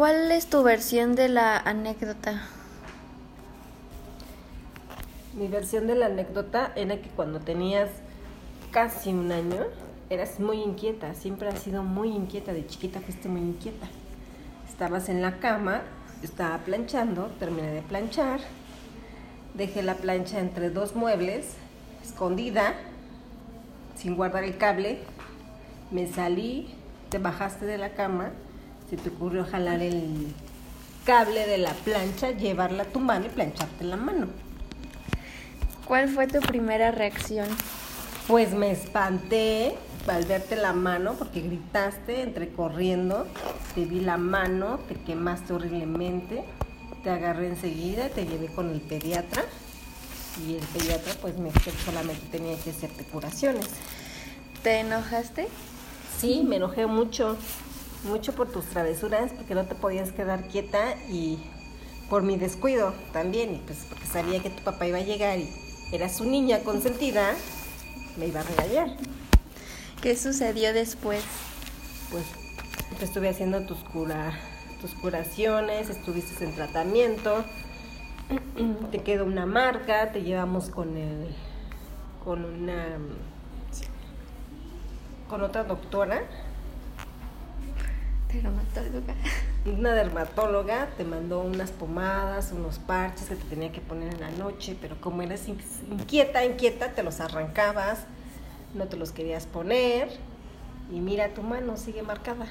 ¿Cuál es tu versión de la anécdota? Mi versión de la anécdota era que cuando tenías casi un año, eras muy inquieta, siempre has sido muy inquieta, de chiquita fuiste muy inquieta. Estabas en la cama, estaba planchando, terminé de planchar, dejé la plancha entre dos muebles, escondida, sin guardar el cable, me salí, te bajaste de la cama, se te ocurrió jalar el cable de la plancha, llevarla a tu mano y plancharte la mano. ¿Cuál fue tu primera reacción? Pues me espanté al verte la mano porque gritaste, entre corriendo, te vi la mano, te quemaste horriblemente, te agarré enseguida, te llevé con el pediatra y el pediatra pues me dijo que solamente tenía que hacerte curaciones. ¿Te enojaste? Sí, me enojé mucho mucho por tus travesuras, porque no te podías quedar quieta y por mi descuido también, y pues porque sabía que tu papá iba a llegar y era su niña consentida, me iba a regañar. ¿Qué sucedió después? Pues te estuve haciendo tus, cura, tus curaciones, estuviste en tratamiento, te quedó una marca, te llevamos con el, con una, con otra doctora Dermatóloga. Una dermatóloga te mandó unas pomadas, unos parches que te tenía que poner en la noche, pero como eres inquieta, inquieta, te los arrancabas, no te los querías poner y mira tu mano, sigue marcada.